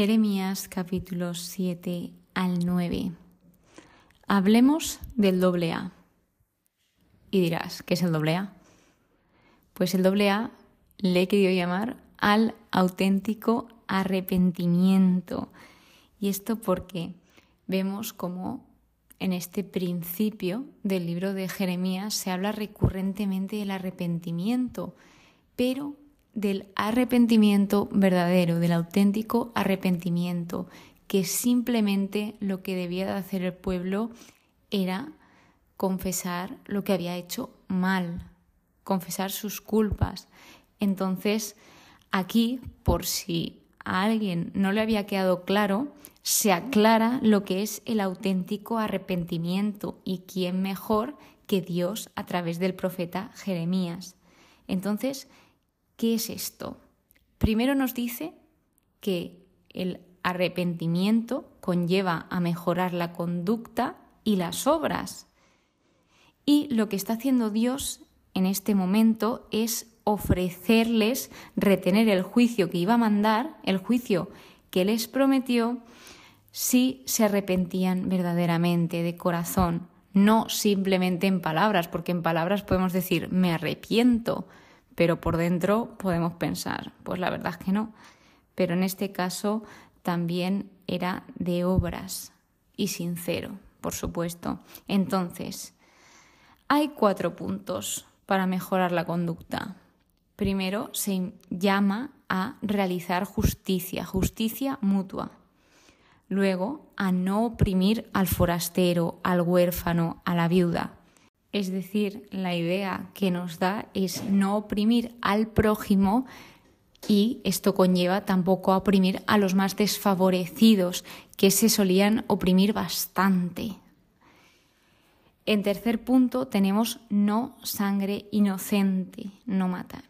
Jeremías capítulos 7 al 9. Hablemos del doble A. Y dirás, ¿qué es el doble A? Pues el doble A le he querido llamar al auténtico arrepentimiento. Y esto porque vemos como en este principio del libro de Jeremías se habla recurrentemente del arrepentimiento, pero del arrepentimiento verdadero, del auténtico arrepentimiento, que simplemente lo que debía de hacer el pueblo era confesar lo que había hecho mal, confesar sus culpas. Entonces, aquí, por si a alguien no le había quedado claro, se aclara lo que es el auténtico arrepentimiento y quién mejor que Dios a través del profeta Jeremías. Entonces, ¿qué es esto? Primero nos dice que el arrepentimiento conlleva a mejorar la conducta y las obras. Y lo que está haciendo Dios en este momento es ofrecerles retener el juicio que iba a mandar, el juicio que les prometió, si se arrepentían verdaderamente de corazón, no simplemente en palabras, porque en palabras podemos decir me arrepiento, pero por dentro podemos pensar, pues la verdad es que no. Pero en este caso también era de obras y sincero, por supuesto. Entonces, hay cuatro puntos para mejorar la conducta. Primero, se llama a realizar justicia, justicia mutua. Luego, a no oprimir al forastero, al huérfano, a la viuda. Es decir, la idea que nos da es no oprimir al prójimo y esto conlleva tampoco a oprimir a los más desfavorecidos, que se solían oprimir bastante. En tercer punto tenemos no sangre inocente, no matar.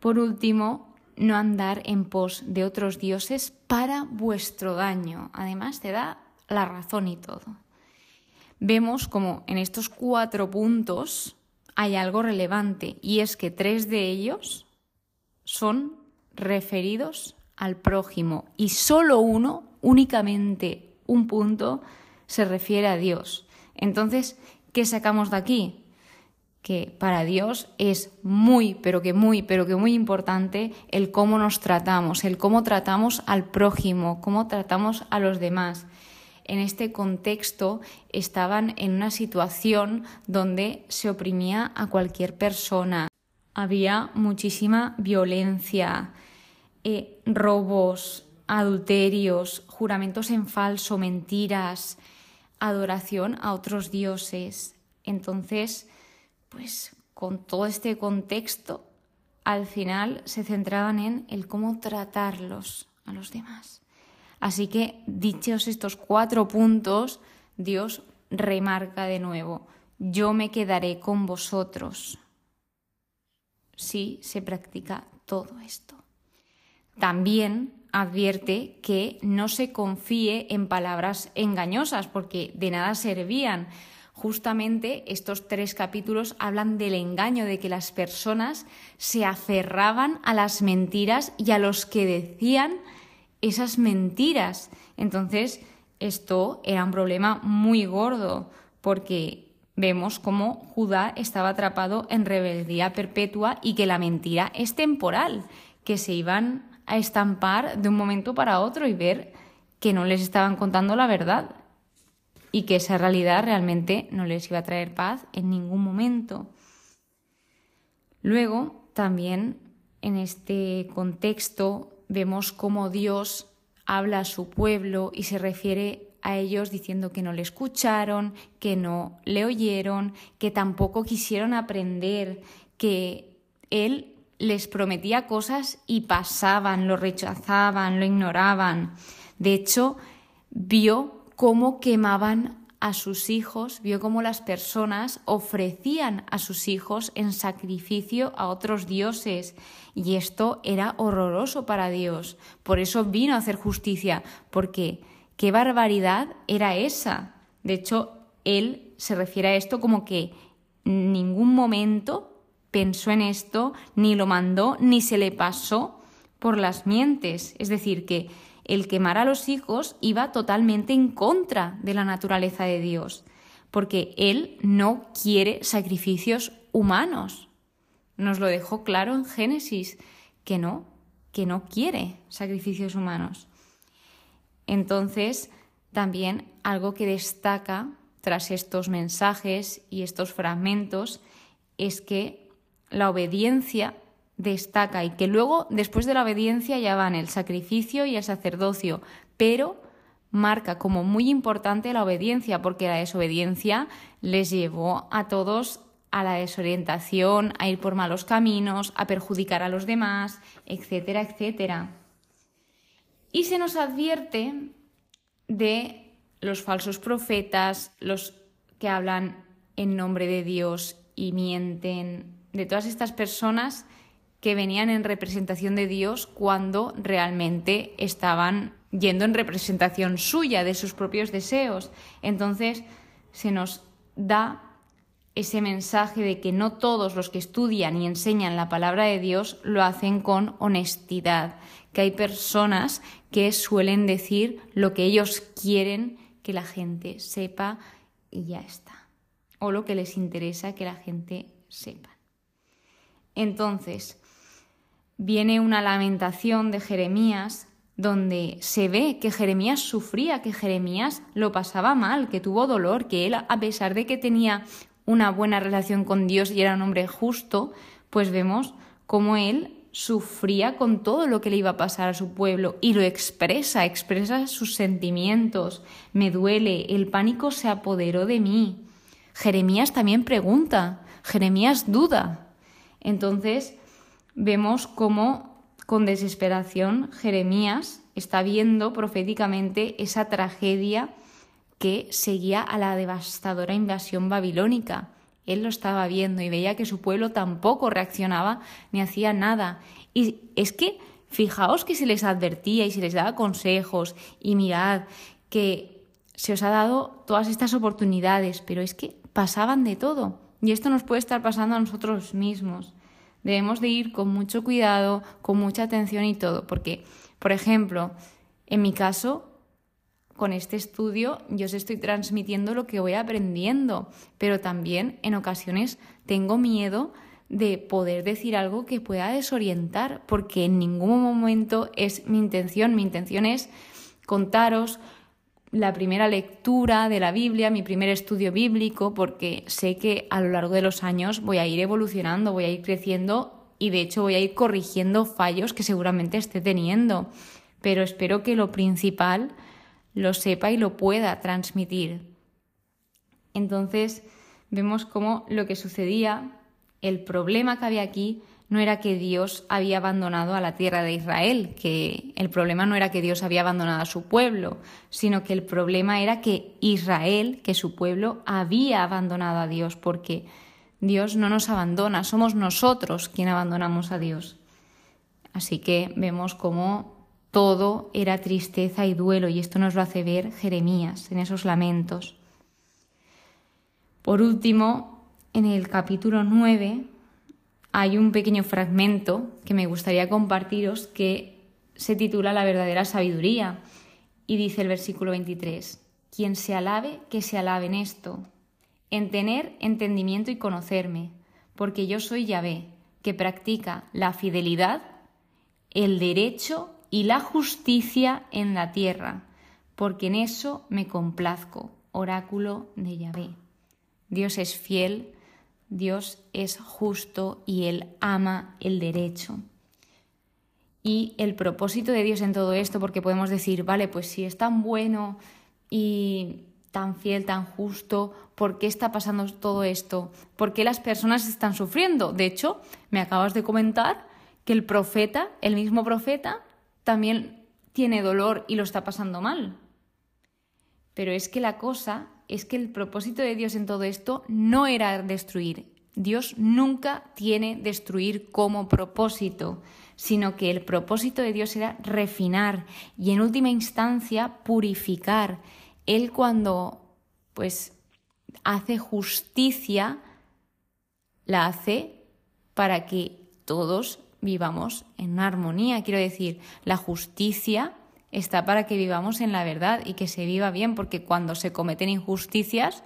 Por último, no andar en pos de otros dioses para vuestro daño. Además, te da la razón y todo. Vemos como en estos cuatro puntos hay algo relevante y es que tres de ellos son referidos al prójimo y solo uno, únicamente un punto, se refiere a Dios. Entonces, ¿qué sacamos de aquí? que para Dios es muy, pero que muy, pero que muy importante el cómo nos tratamos, el cómo tratamos al prójimo, cómo tratamos a los demás. En este contexto estaban en una situación donde se oprimía a cualquier persona. Había muchísima violencia, eh, robos, adulterios, juramentos en falso, mentiras, adoración a otros dioses. Entonces, pues con todo este contexto, al final se centraban en el cómo tratarlos a los demás. Así que, dichos estos cuatro puntos, Dios remarca de nuevo, yo me quedaré con vosotros. Si se practica todo esto. También advierte que no se confíe en palabras engañosas, porque de nada servían justamente estos tres capítulos hablan del engaño, de que las personas se aferraban a las mentiras y a los que decían esas mentiras. Entonces, esto era un problema muy gordo, porque vemos cómo Judá estaba atrapado en rebeldía perpetua y que la mentira es temporal, que se iban a estampar de un momento para otro y ver que no les estaban contando la verdad y que esa realidad realmente no les iba a traer paz en ningún momento. Luego, también en este contexto vemos cómo Dios habla a su pueblo y se refiere a ellos diciendo que no le escucharon, que no le oyeron, que tampoco quisieron aprender, que Él les prometía cosas y pasaban, lo rechazaban, lo ignoraban. De hecho, vio cómo quemaban a sus hijos, vio cómo las personas ofrecían a sus hijos en sacrificio a otros dioses. Y esto era horroroso para Dios. Por eso vino a hacer justicia, porque qué barbaridad era esa. De hecho, él se refiere a esto como que en ningún momento pensó en esto, ni lo mandó, ni se le pasó por las mientes. Es decir, que el quemar a los hijos iba totalmente en contra de la naturaleza de Dios, porque Él no quiere sacrificios humanos. Nos lo dejó claro en Génesis, que no, que no quiere sacrificios humanos. Entonces, también algo que destaca tras estos mensajes y estos fragmentos es que la obediencia destaca y que luego después de la obediencia ya van el sacrificio y el sacerdocio, pero marca como muy importante la obediencia porque la desobediencia les llevó a todos a la desorientación, a ir por malos caminos, a perjudicar a los demás, etcétera, etcétera. Y se nos advierte de los falsos profetas, los que hablan en nombre de Dios y mienten, de todas estas personas que venían en representación de Dios cuando realmente estaban yendo en representación suya, de sus propios deseos. Entonces se nos da ese mensaje de que no todos los que estudian y enseñan la palabra de Dios lo hacen con honestidad, que hay personas que suelen decir lo que ellos quieren que la gente sepa y ya está, o lo que les interesa que la gente sepa. Entonces, viene una lamentación de Jeremías donde se ve que Jeremías sufría, que Jeremías lo pasaba mal, que tuvo dolor, que él, a pesar de que tenía una buena relación con Dios y era un hombre justo, pues vemos cómo él sufría con todo lo que le iba a pasar a su pueblo y lo expresa, expresa sus sentimientos. Me duele, el pánico se apoderó de mí. Jeremías también pregunta, Jeremías duda. Entonces, vemos cómo con desesperación Jeremías está viendo proféticamente esa tragedia que seguía a la devastadora invasión babilónica. Él lo estaba viendo y veía que su pueblo tampoco reaccionaba ni hacía nada. Y es que fijaos que se les advertía y se les daba consejos y mirad que se os ha dado todas estas oportunidades, pero es que pasaban de todo. Y esto nos puede estar pasando a nosotros mismos. Debemos de ir con mucho cuidado, con mucha atención y todo, porque, por ejemplo, en mi caso, con este estudio yo os estoy transmitiendo lo que voy aprendiendo, pero también en ocasiones tengo miedo de poder decir algo que pueda desorientar, porque en ningún momento es mi intención. Mi intención es contaros la primera lectura de la Biblia, mi primer estudio bíblico, porque sé que a lo largo de los años voy a ir evolucionando, voy a ir creciendo y de hecho voy a ir corrigiendo fallos que seguramente esté teniendo. Pero espero que lo principal lo sepa y lo pueda transmitir. Entonces vemos cómo lo que sucedía, el problema que había aquí, no era que Dios había abandonado a la tierra de Israel, que el problema no era que Dios había abandonado a su pueblo, sino que el problema era que Israel, que su pueblo, había abandonado a Dios, porque Dios no nos abandona, somos nosotros quien abandonamos a Dios. Así que vemos cómo todo era tristeza y duelo, y esto nos lo hace ver Jeremías en esos lamentos. Por último, en el capítulo 9, hay un pequeño fragmento que me gustaría compartiros que se titula La verdadera sabiduría y dice el versículo 23, quien se alabe, que se alabe en esto, en tener entendimiento y conocerme, porque yo soy Yahvé, que practica la fidelidad, el derecho y la justicia en la tierra, porque en eso me complazco, oráculo de Yahvé. Dios es fiel Dios es justo y Él ama el derecho. Y el propósito de Dios en todo esto, porque podemos decir, vale, pues si es tan bueno y tan fiel, tan justo, ¿por qué está pasando todo esto? ¿Por qué las personas están sufriendo? De hecho, me acabas de comentar que el profeta, el mismo profeta, también tiene dolor y lo está pasando mal. Pero es que la cosa es que el propósito de Dios en todo esto no era destruir. Dios nunca tiene destruir como propósito, sino que el propósito de Dios era refinar y en última instancia purificar. Él cuando pues hace justicia la hace para que todos vivamos en armonía. Quiero decir, la justicia está para que vivamos en la verdad y que se viva bien, porque cuando se cometen injusticias,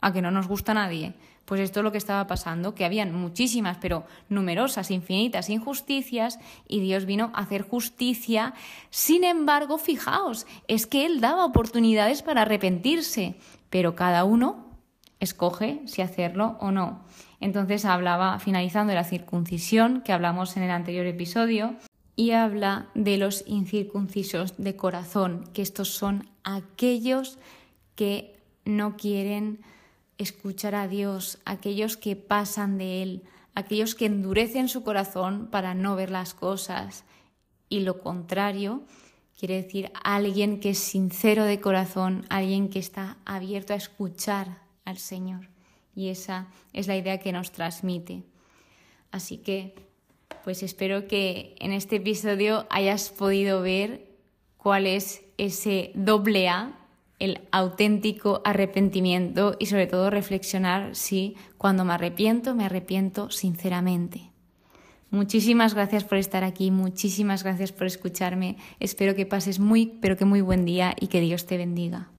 a que no nos gusta a nadie. Pues esto es lo que estaba pasando, que habían muchísimas, pero numerosas, infinitas injusticias y Dios vino a hacer justicia. Sin embargo, fijaos, es que Él daba oportunidades para arrepentirse, pero cada uno escoge si hacerlo o no. Entonces hablaba, finalizando la circuncisión, que hablamos en el anterior episodio, y habla de los incircuncisos de corazón, que estos son aquellos que no quieren escuchar a Dios, aquellos que pasan de Él, aquellos que endurecen su corazón para no ver las cosas. Y lo contrario quiere decir alguien que es sincero de corazón, alguien que está abierto a escuchar al Señor. Y esa es la idea que nos transmite. Así que, pues espero que en este episodio hayas podido ver cuál es ese doble A el auténtico arrepentimiento y sobre todo reflexionar si cuando me arrepiento, me arrepiento sinceramente. Muchísimas gracias por estar aquí, muchísimas gracias por escucharme. Espero que pases muy, pero que muy buen día y que Dios te bendiga.